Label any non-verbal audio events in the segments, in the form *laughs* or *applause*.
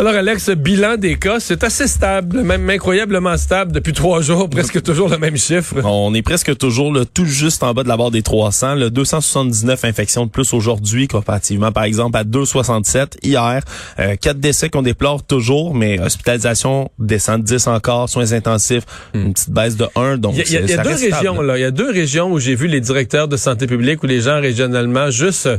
Alors Alex, bilan des cas, c'est assez stable, même incroyablement stable depuis trois jours, *laughs* presque toujours le même chiffre. On est presque toujours le tout juste en bas de la barre des 300, le 279 infections de plus aujourd'hui comparativement par exemple à 267 hier. Euh, quatre décès qu'on déplore toujours, mais hospitalisation descend de 10 encore, soins intensifs, Hmm. une petite baisse de 1. Donc Il y a, y a deux stable. régions là, il y a deux régions où j'ai vu les directeurs de santé publique ou les gens régionalement juste euh,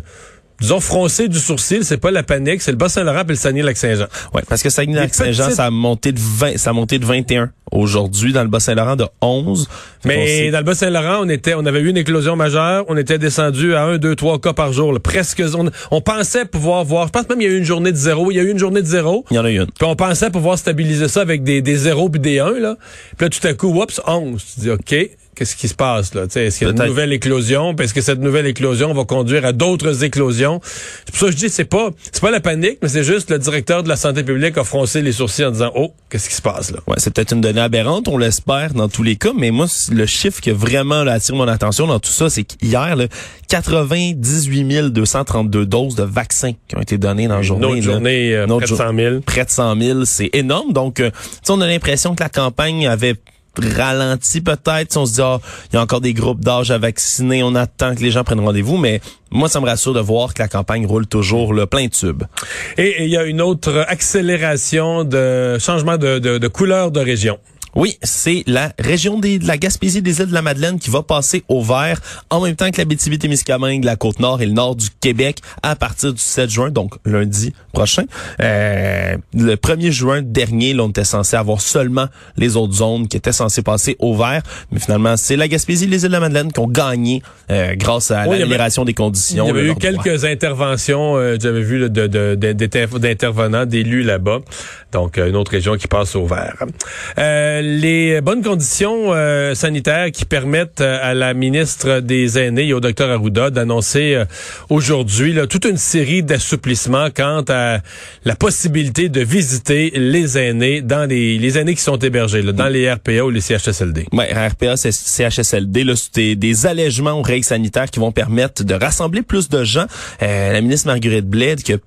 disons froncer du sourcil, c'est pas la panique, c'est le Bas-Saint-Laurent et le Saguenay-Lac-Saint-Jean. Ouais, parce que Saguenay-Lac-Saint-Jean, petites- ça a monté de 20, ça a monté de 21 aujourd'hui dans le Bas-Saint-Laurent de 11. Fait qu'on Mais dans le Bas-Saint-Laurent, on était, on avait eu une éclosion majeure, on était descendu à un, deux, trois cas par jour, là, presque. On, on pensait pouvoir voir. Je pense même qu'il y a eu une journée de zéro. Il y a eu une journée de zéro. il y en a une. Puis on pensait pouvoir stabiliser ça avec des, des zéros puis des 1, là. Puis là, tout à coup, oups, 11. Tu dis, OK, qu'est-ce qui se passe, là? Est-ce qu'il y a une nouvelle éclosion? Est-ce que cette nouvelle éclosion va conduire à d'autres éclosions? C'est pour ça que je dis, c'est pas, c'est pas la panique, mais c'est juste le directeur de la santé publique a froncé les sourcils en disant, oh, qu'est-ce qui se passe, là? Ouais, c'est peut-être une donnée aberrante, on l'espère dans tous les cas, mais moi, le chiffre qui a vraiment là, attiré mon attention dans tout ça, c'est qu'hier, là, 98 232 doses de vaccins qui ont été données dans la Une journée. autre journée, euh, Une autre près de jour- 100 000. Près de 100 000, c'est énorme. Donc, euh, tu sais, on a l'impression que la campagne avait ralenti peut-être. Sais, On se dit, ah, il y a encore des groupes d'âge à vacciner, on attend que les gens prennent rendez-vous, mais moi, ça me rassure de voir que la campagne roule toujours le plein tube. Et il y a une autre accélération de changement de couleur de région. Oui, c'est la région des, de la Gaspésie des îles de la Madeleine qui va passer au vert en même temps que la Bétivité-Témiscamingue, la Côte-Nord et le nord du Québec à partir du 7 juin, donc lundi prochain. Euh, le 1er juin dernier, là, on était censé avoir seulement les autres zones qui étaient censées passer au vert, mais finalement, c'est la Gaspésie et les îles de la Madeleine qui ont gagné euh, grâce à Oui, l'amélioration des conditions. Il y avait eu droit. quelques interventions, euh, j'avais vu là, de, de, d'intervenants, d'élus là-bas. Donc, euh, une autre région qui passe au vert. Euh, les bonnes conditions euh, sanitaires qui permettent euh, à la ministre des Aînés et au docteur Arruda d'annoncer euh, aujourd'hui toute une série d'assouplissements quant à la possibilité de visiter les aînés dans les, les aînés qui sont hébergés, là, dans les RPA ou les CHSLD. Ouais, RPA, CHSLD, c'est des allègements aux règles sanitaires qui vont permettre de rassembler plus de gens. Euh, la ministre Marguerite Bled qui a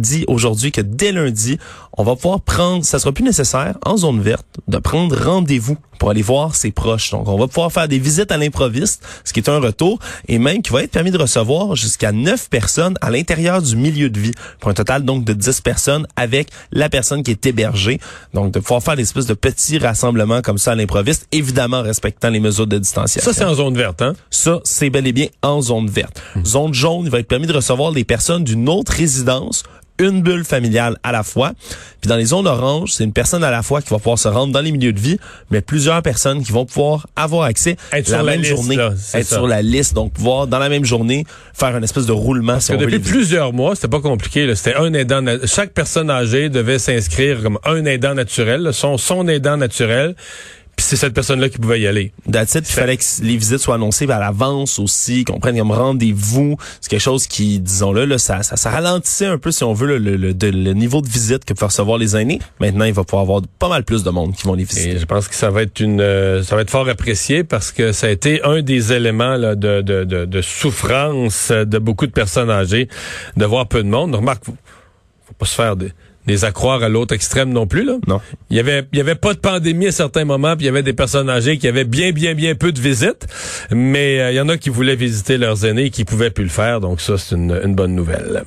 dit aujourd'hui que dès lundi, on va pouvoir prendre, ça sera plus nécessaire en zone verte de prendre rendez-vous pour aller voir ses proches. Donc, on va pouvoir faire des visites à l'improviste, ce qui est un retour, et même qui va être permis de recevoir jusqu'à 9 personnes à l'intérieur du milieu de vie, pour un total donc de 10 personnes avec la personne qui est hébergée. Donc, de pouvoir faire des espèces de petits rassemblements comme ça à l'improviste, évidemment en respectant les mesures de distanciation. Ça, c'est en zone verte, hein? Ça, c'est bel et bien en zone verte. Hmm. Zone jaune, il va être permis de recevoir les personnes d'une autre résidence, une bulle familiale à la fois. Puis dans les zones oranges, c'est une personne à la fois qui va pouvoir se rendre dans les milieux de vie, mais plusieurs personnes qui vont pouvoir avoir accès Être la sur la même liste, journée, là, être ça. sur la liste, donc pouvoir dans la même journée faire une espèce de roulement. Parce si que on depuis plusieurs mois, c'était pas compliqué. C'était un aidant. Chaque personne âgée devait s'inscrire comme un aidant naturel, son, son aidant naturel. Puis c'est cette personne-là qui pouvait y aller. That's it. Il fallait que les visites soient annoncées à l'avance aussi, qu'on prenne comme rendez-vous. C'est quelque chose qui, disons-le, là, ça, ça, ça ralentissait un peu, si on veut, le, le, le- le niveau de visite que peuvent recevoir les aînés. Maintenant, il va pouvoir avoir pas mal plus de monde qui vont les visiter. Et je pense que ça va être une, euh, ça va être fort apprécié parce que ça a été un des éléments là, de, de, de, de souffrance de beaucoup de personnes âgées de voir peu de monde. Remarque, faut, faut pas se faire des, des accroire à l'autre extrême non plus là. Non. Il y avait, il y avait pas de pandémie à certains moments, puis il y avait des personnes âgées qui avaient bien, bien, bien peu de visites, mais euh, il y en a qui voulaient visiter leurs aînés et qui pouvaient plus le faire, donc ça c'est une, une bonne nouvelle.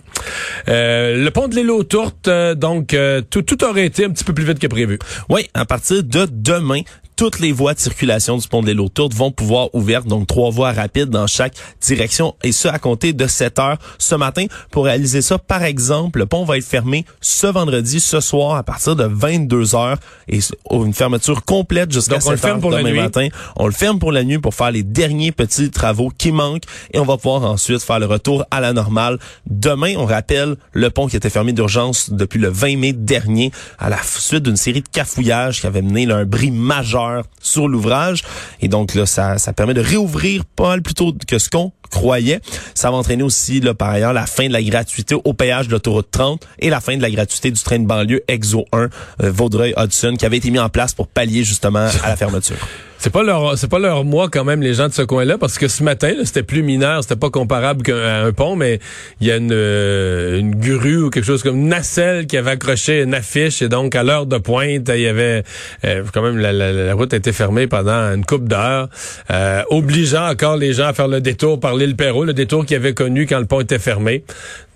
Euh, le pont de l'île aux Tourtes, euh, donc euh, tout, tout aurait été un petit peu plus vite que prévu. Oui, à partir de demain, toutes les voies de circulation du pont de l'île Tourte vont pouvoir ouvertes, donc trois voies rapides dans chaque direction, et ce à compter de 7 heures ce matin. Pour réaliser ça, par exemple, le pont va être fermé ce vendredi, ce soir, à partir de 22 heures, et une fermeture complète jusqu'à 7 heures demain matin. On le ferme pour la nuit pour faire les derniers petits travaux qui manquent, et on va pouvoir ensuite faire le retour à la normale. Demain, on rappelle le pont qui était fermé d'urgence depuis le 20 mai dernier, à la suite d'une série de cafouillages qui avait mené là, un bris majeur sur l'ouvrage. Et donc là, ça, ça permet de réouvrir pas mal plus tôt que ce qu'on croyait. Ça va entraîner aussi, là, par ailleurs, la fin de la gratuité au péage de l'autoroute 30 et la fin de la gratuité du train de banlieue EXO 1 euh, Vaudreuil-Hudson qui avait été mis en place pour pallier justement à la fermeture. *laughs* C'est pas leur c'est pas leur mois quand même les gens de ce coin-là parce que ce matin c'était plus mineur, c'était pas comparable qu'à un pont mais il y a une, euh, une grue ou quelque chose comme une nacelle qui avait accroché une affiche et donc à l'heure de pointe il y avait euh, quand même la, la, route a été fermée pendant une coupe d'heures euh, obligeant encore les gens à faire le détour par l'île Perrault, le détour qu'ils avaient connu quand le pont était fermé.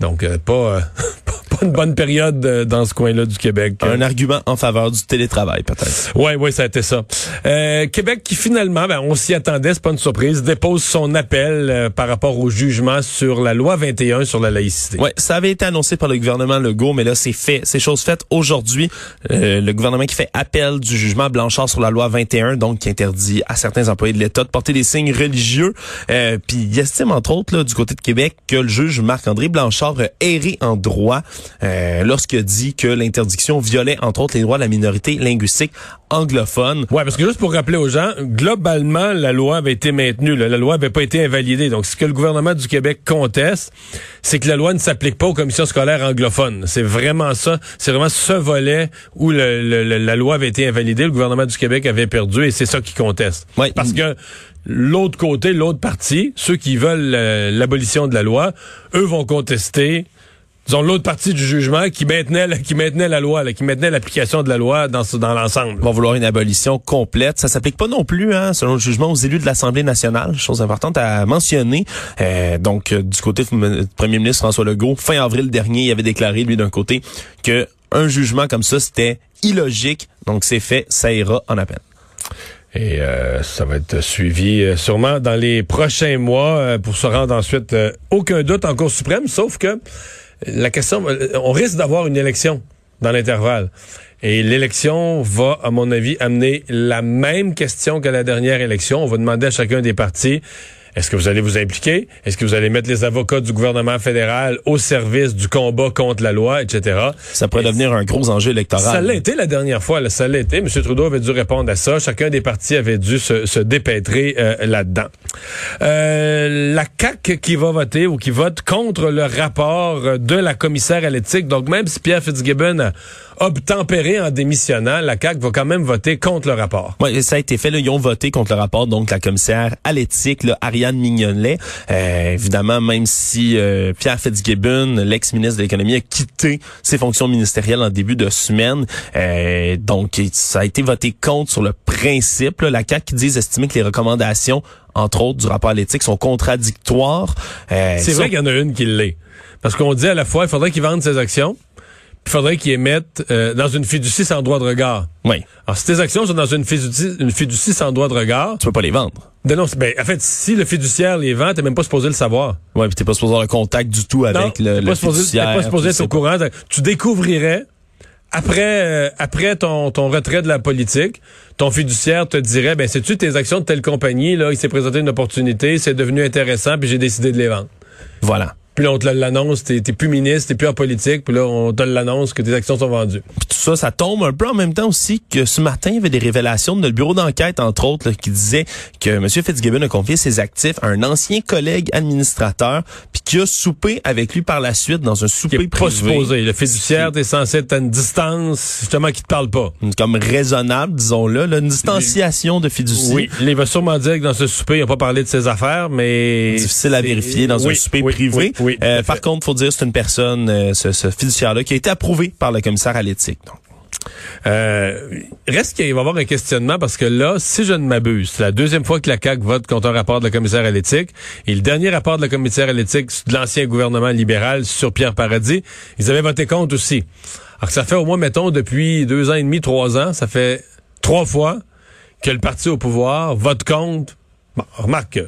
Donc pas *laughs* une bonne période euh, dans ce coin-là du Québec. Un argument en faveur du télétravail, peut-être. Oui, oui, ça a été ça. Euh, Québec qui finalement, ben, on s'y attendait, c'est pas une surprise, dépose son appel euh, par rapport au jugement sur la loi 21 sur la laïcité. Oui, ça avait été annoncé par le gouvernement Legault, mais là, c'est fait. C'est chose faite aujourd'hui. le gouvernement qui fait appel du jugement Blanchard sur la loi 21, donc qui interdit à certains employés de l'État de porter des signes religieux. Puis il estime, entre autres, là, du côté de Québec, que le juge Marc-André Blanchard a erré en droit euh, lorsqu'il a dit que l'interdiction violait entre autres les droits de la minorité linguistique anglophone. Ouais, parce que juste pour rappeler aux gens, globalement la loi avait été maintenue, la loi avait pas été invalidée. Donc ce que le gouvernement du Québec conteste, c'est que la loi ne s'applique pas aux commissions scolaires anglophones. C'est vraiment ça, c'est vraiment ce volet où la loi avait été invalidée, le gouvernement du Québec avait perdu et c'est ça qui conteste. Ouais. Parce que l'autre côté, l'autre partie, ceux qui veulent euh, l'abolition de la loi, eux vont contester disons, l'autre partie du jugement qui maintenait, qui maintenait la loi, qui maintenait l'application de la loi dans, dans l'ensemble. Vont vouloir une abolition complète. Ça s'applique pas non plus, hein, selon le jugement, aux élus de l'Assemblée nationale. Chose importante à mentionner. Euh, donc, euh, du côté du premier ministre François Legault, fin avril dernier, il avait déclaré, lui, d'un côté, que un jugement comme ça, c'était illogique. Donc, c'est fait, ça ira en appel. Et euh, ça va être suivi euh, sûrement dans les prochains mois pour se rendre ensuite aucun doute en Cour suprême, sauf que la question, on risque d'avoir une élection dans l'intervalle. Et l'élection va, à mon avis, amener la même question que la dernière élection. On va demander à chacun des partis est-ce que vous allez vous impliquer? Est-ce que vous allez mettre les avocats du gouvernement fédéral au service du combat contre la loi, etc.? Ça pourrait devenir un gros enjeu électoral. Ça l'a été la dernière fois, là, ça l'a été. M. Trudeau avait dû répondre à ça. Chacun des partis avait dû se, se dépêtrer euh, là-dedans. Euh, la CAQ qui va voter ou qui vote contre le rapport de la commissaire à l'éthique. Donc, même si Pierre Fitzgibbon a obtempéré en démissionnant, la CAQ va quand même voter contre le rapport. Oui, ça a été fait. Là, ils ont voté contre le rapport. Donc, la commissaire à l'éthique, Ariane Mignonnet. Euh, évidemment, même si euh, Pierre Fitzgibbon, l'ex-ministre de l'économie, a quitté ses fonctions ministérielles en début de semaine. Euh, donc, ça a été voté contre sur le principe. La CAQ qui dit estimer que les recommandations entre autres, du rapport à l'éthique sont contradictoires. c'est vrai qu'il y en a une qui l'est. Parce qu'on dit à la fois, il faudrait qu'il vende ses actions, il faudrait qu'ils émettent euh, dans une fiducie sans droit de regard. Oui. Alors, si tes actions sont dans une fiducie, une fiducie sans droit de regard... Tu peux pas les vendre. non, ben, en fait, si le fiduciaire les vend, t'es même pas supposé le savoir. Oui, puis t'es pas supposé avoir le contact du tout avec le, le fiduciaire. T'es pas supposé être au courant. Tu découvrirais après euh, après ton, ton retrait de la politique, ton fiduciaire te dirait ben c'est tu tes actions de telle compagnie là, il s'est présenté une opportunité, c'est devenu intéressant puis j'ai décidé de les vendre. Voilà. Puis là, on te l'annonce, t'es plus ministre, t'es plus en politique, puis là, on te l'annonce que tes actions sont vendues. Puis tout ça, ça tombe un peu en même temps aussi que ce matin, il y avait des révélations de notre bureau d'enquête, entre autres, qui disait que M. Fitzgibbon a confié ses actifs à un ancien collègue administrateur, puis qui a soupé avec lui par la suite dans un souper qui privé. pas supposé. Le fiduciaire, t'es censé être à une distance, justement, qui te parle pas. Comme raisonnable, disons-le, une distanciation de fiducie. Oui, il va sûrement dire que dans ce souper, il n'a pas parlé de ses affaires, mais... Difficile à vérifier dans un souper privé. Euh, par contre, faut dire c'est une personne, euh, ce, ce fiduciaire-là, qui a été approuvé par le commissaire à l'éthique. Euh, reste qu'il va y avoir un questionnement parce que là, si je ne m'abuse, c'est la deuxième fois que la CAQ vote contre un rapport de la commissaire à l'éthique. Et le dernier rapport de la commissaire à l'éthique de l'ancien gouvernement libéral sur Pierre Paradis, ils avaient voté contre aussi. Alors que ça fait au moins, mettons, depuis deux ans et demi, trois ans, ça fait trois fois que le parti au pouvoir vote contre. Bon, remarque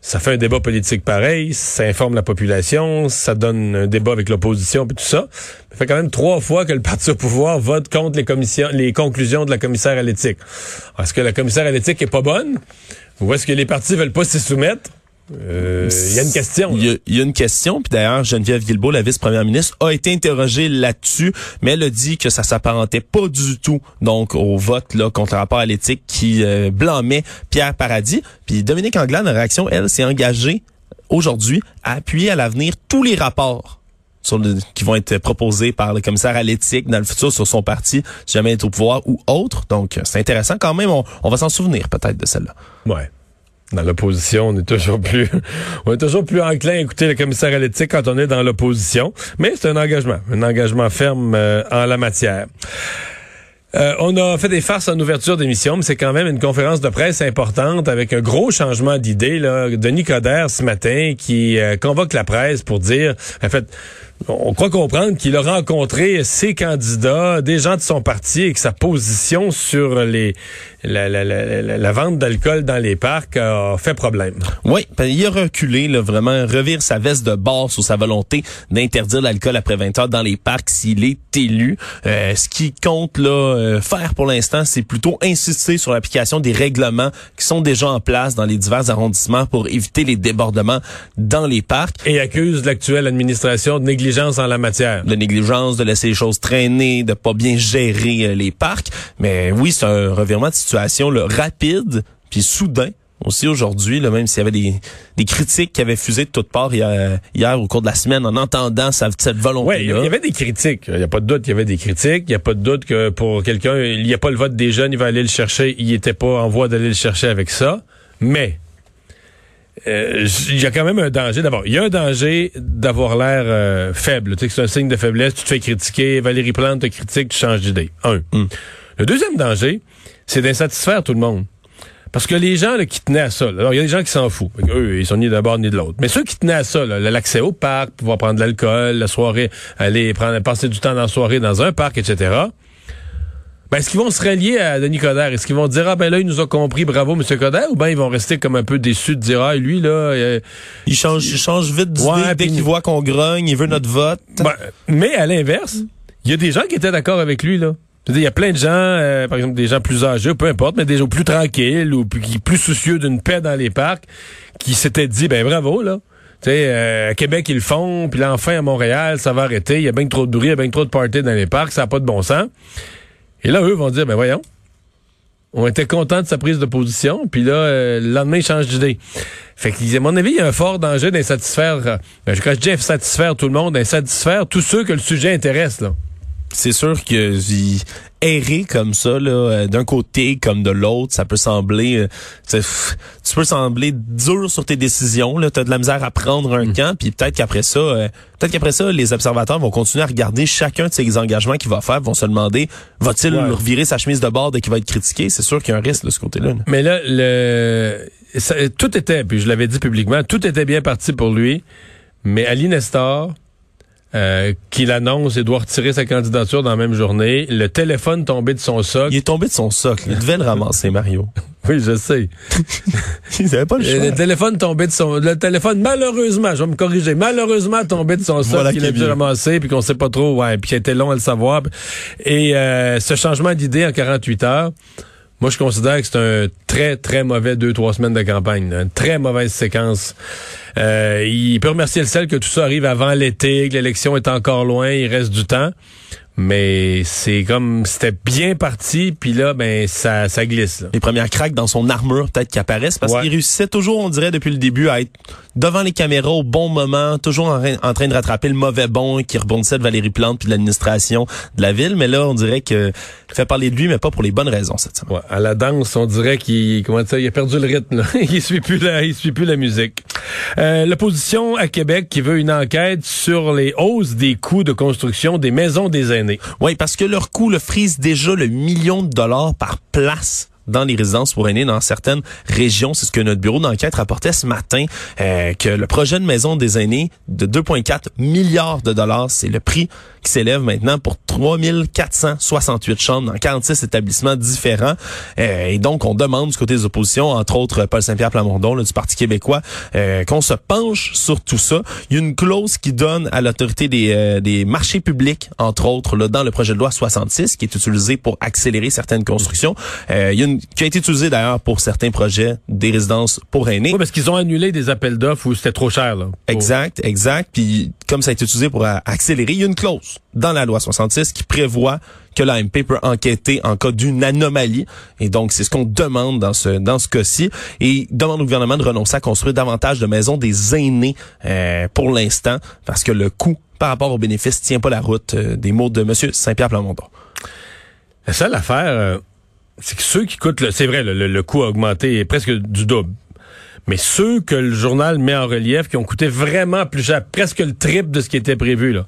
ça fait un débat politique pareil, ça informe la population, ça donne un débat avec l'opposition et tout ça. Ça fait quand même trois fois que le parti au pouvoir vote contre les commissions, les conclusions de la commissaire à l'éthique. Est-ce que la commissaire à l'éthique est pas bonne? Ou est-ce que les partis veulent pas s'y soumettre? Euh, il y a une question. Il y, a une question, puis d'ailleurs, Geneviève Guilbeault, la vice-première ministre, a été interrogée là-dessus, mais elle a dit que ça s'apparentait pas du tout donc au vote là contre le rapport à l'éthique qui euh, blâmait Pierre Paradis. Puis Dominique Anglade, en réaction, elle, s'est engagée aujourd'hui à appuyer à l'avenir tous les rapports sur qui vont être proposés par le commissaire à l'éthique dans le futur sur son parti, si jamais il est au pouvoir ou autre. Donc, c'est intéressant quand même. On, on va s'en souvenir peut-être de celle-là. Ouais dans l'opposition, on est toujours plus, *laughs* on est toujours plus enclin à écouter le commissaire à l'éthique quand on est dans l'opposition. Mais c'est un engagement, un engagement ferme euh, en la matière. Euh, on a fait des farces en ouverture d'émission, mais c'est quand même une conférence de presse importante avec un gros changement d'idée. Denis Coderre ce matin qui euh, convoque la presse pour dire, en fait, on croit comprendre qu'il a rencontré ses candidats, des gens de son parti et que sa position sur les la, vente d'alcool dans les parcs a fait problème. Oui, ben, il a reculé, là, vraiment revire sa veste de bord sur sa volonté d'interdire l'alcool après 20 heures dans les parcs s'il est élu. Euh, ce qui compte là euh, faire pour l'instant, c'est plutôt insister sur l'application des règlements qui sont déjà en place dans les divers arrondissements pour éviter les débordements dans les parcs. Et accuse l'actuelle administration de négligence en la matière. De négligence, de laisser les choses traîner, de pas bien gérer euh, les parcs. Mais oui, c'est un revirement de situation rapide puis soudain aussi aujourd'hui, même s'il y avait des, des critiques qui avaient fusé de toutes parts hier, hier au cours de la semaine en entendant cette volonté. Oui, il y avait des critiques. Il n'y a pas de doute qu'il y avait des critiques. Il n'y a pas de doute que pour quelqu'un, il n'y a pas le vote des jeunes, il va aller le chercher. Il n'était pas en voie d'aller le chercher avec ça. Mais euh, il y a quand même un danger. D'abord, il y a un danger d'avoir l'air euh, faible. Tu sais c'est un signe de faiblesse. Tu te fais critiquer. Valérie Plante te critique, tu changes d'idée. Un. Hmm. Le deuxième danger, c'est d'insatisfaire tout le monde. Parce que les gens qui tenaient à ça, alors il y a des gens qui s'en foutent. Eux, ils sont ni d'un bord ni de l'autre. Mais ceux qui tenaient à ça, l'accès au parc, pouvoir prendre de l'alcool, la soirée, aller prendre, passer du temps dans la soirée dans un parc, etc. Ben, est-ce qu'ils vont se rallier à Denis Coderre? Est-ce qu'ils vont dire, ah ben là, il nous a compris, bravo, M. Coderre? Ou ben ils vont rester comme un peu déçus de dire, ah, lui, là... Euh, il, change, il change vite d'idée ouais, dès qu'il voit qu'on grogne, il veut notre vote. Ben, mais à l'inverse, il y a des gens qui étaient d'accord avec lui, là. Il y a plein de gens, euh, par exemple des gens plus âgés, peu importe, mais des gens plus tranquilles ou plus, plus soucieux d'une paix dans les parcs, qui s'étaient dit, ben bravo, là. Tu sais, euh, à Québec, ils le font, puis là, enfin, à Montréal, ça va arrêter. Il y a bien trop de bruit, il y a bien trop de parties dans les parcs, ça n'a pas de bon sens. Et là, eux vont dire, ben voyons, on était contents de sa prise de position, puis là, euh, le lendemain, ils changent d'idée. Fait que, à mon avis, il y a un fort danger d'insatisfaire, ben, quand je dis insatisfaire tout le monde, d'insatisfaire tous ceux que le sujet intéresse, là c'est sûr que errer comme ça là euh, d'un côté comme de l'autre. Ça peut sembler euh, tu peux sembler dur sur tes décisions là. Tu as de la misère à prendre un mm. camp puis peut-être qu'après ça euh, peut-être qu'après ça les observateurs vont continuer à regarder chacun de ces engagements qu'il va faire vont se demander va-t-il revirer sa chemise de bord dès qu'il va être critiqué? C'est sûr qu'il y a un risque de ce côté-là mais là le tout était puis je l'avais dit publiquement tout était bien parti pour lui mais Ali Nestor euh, qu'il annonce et doit retirer sa candidature dans la même journée. Le téléphone tombé de son socle. Il est tombé de son socle. Il devait le ramasser, Mario. *laughs* oui, je sais. *laughs* Il n'avait pas le choix. Le téléphone tombé de son... Le téléphone, malheureusement, je vais me corriger, malheureusement tombé de son socle qu'il a pu ramasser, puis qu'on sait pas trop, ouais, puis il était long à le savoir. Et euh, ce changement d'idée en 48 heures, moi, je considère que c'est un très, très mauvais deux, trois semaines de campagne. Une très mauvaise séquence. Euh, il peut remercier le sel que tout ça arrive avant l'été, que l'élection est encore loin, il reste du temps. Mais c'est comme c'était bien parti, puis là, ben ça, ça glisse. Les premières craques dans son armure peut-être qui apparaissent parce qu'il réussissait toujours, on dirait depuis le début, à être devant les caméras au bon moment, toujours en, train de rattraper le mauvais bon qui rebondissait de Valérie Plante puis de l'administration de la ville. Mais là, on dirait que fait parler de lui, mais pas pour les bonnes raisons cette semaine. Ouais, à la danse, on dirait qu'il comment ça, il a perdu le rythme. *laughs* il suit plus la, il suit plus la musique. Euh, L'opposition à Québec qui veut une enquête sur les hausses des coûts de construction des maisons des aînés. Oui, parce que leur coût le frise déjà le million de dollars par place dans les résidences pour aînés dans certaines régions. C'est ce que notre bureau d'enquête rapportait ce matin, euh, que le projet de maison des aînés de 2,4 milliards de dollars, c'est le prix qui s'élève maintenant pour 3468 chambres dans 46 établissements différents. Euh, et donc, on demande du côté des oppositions, entre autres Paul Saint-Pierre Plamondon là, du Parti québécois, euh, qu'on se penche sur tout ça. Il y a une clause qui donne à l'autorité des, euh, des marchés publics, entre autres, là, dans le projet de loi 66, qui est utilisé pour accélérer certaines constructions. il y a une, qui a été utilisé d'ailleurs pour certains projets des résidences pour aînés. Oui, parce qu'ils ont annulé des appels d'offres où c'était trop cher. Là, Exact, exact. Puis comme ça a été utilisé pour accélérer, il y a une clause dans la loi 66 qui prévoit que l'AMP peut enquêter en cas d'une anomalie. Et donc, c'est ce qu'on demande dans ce dans ce cas-ci. Et demande au gouvernement de renoncer à construire davantage de maisons des aînés euh, pour l'instant, parce que le coût par rapport aux bénéfices tient pas la route euh, des mots de M. Saint-Pierre Plamondon. La seule affaire, euh, c'est que ceux qui coûtent, c'est vrai, le, le, coût a augmenté presque du double. Mais ceux que le journal met en relief, qui ont coûté vraiment plus cher, presque le triple de ce qui était prévu, là.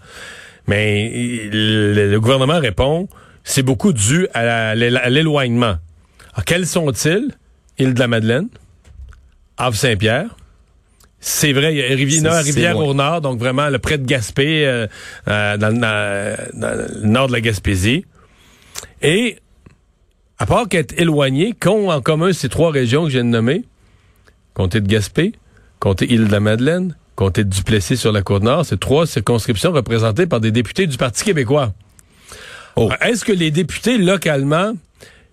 Mais le, gouvernement répond, c'est beaucoup dû à l'éloignement. quels sont-ils? Île de la Madeleine, Havre-Saint-Pierre, c'est vrai, il y a Rivière, Rivière au nord, donc vraiment le près de Gaspé, euh, euh, dans, le nord de la Gaspésie. Et à part qu'être éloigné, qu'ont en commun ces trois régions que j'ai nommées, comté de Gaspé, comté Île de la Madeleine, comté de Duplessis sur la Côte-Nord, c'est trois circonscriptions représentées par des députés du Parti québécois. Oh. Est-ce que les députés localement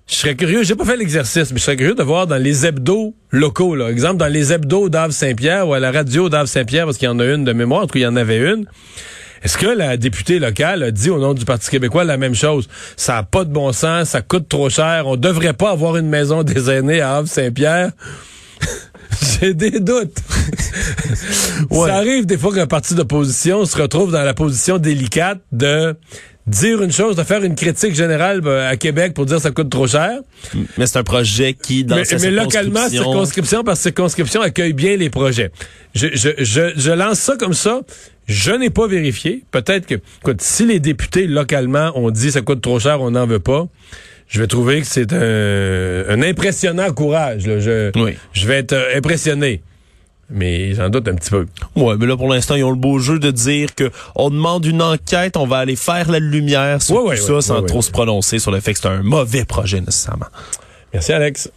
je serais curieux, j'ai pas fait l'exercice, mais je serais curieux de voir dans les hebdos locaux, là. Exemple, dans les hebdos d'Ave Saint-Pierre ou à la radio d'Ave Saint-Pierre, parce qu'il y en a une de mémoire, en tout cas, il y en avait une. Est-ce que la députée locale a dit au nom du Parti québécois la même chose? Ça a pas de bon sens, ça coûte trop cher, on devrait pas avoir une maison des aînés à Havre Saint-Pierre? *laughs* J'ai des doutes. *laughs* Ça arrive des fois qu'un parti d'opposition se retrouve dans la position délicate de dire une chose, de faire une critique générale ben, à Québec pour dire que ça coûte trop cher. Mais c'est un projet qui, dans mais, mais localement, circonscription par circonscription accueille bien les projets. Je, je, je, je lance ça comme ça. Je n'ai pas vérifié. Peut-être que, écoute, si les députés localement ont dit ça coûte trop cher, on n'en veut pas je vais trouver que c'est un, un, impressionnant courage. Je, je vais être euh, impressionné. Mais j'en doute un petit peu. Ouais, mais là pour l'instant ils ont le beau jeu de dire que on demande une enquête, on va aller faire la lumière sur tout ça sans trop se prononcer sur le fait que c'est un mauvais projet nécessairement. Merci Alex.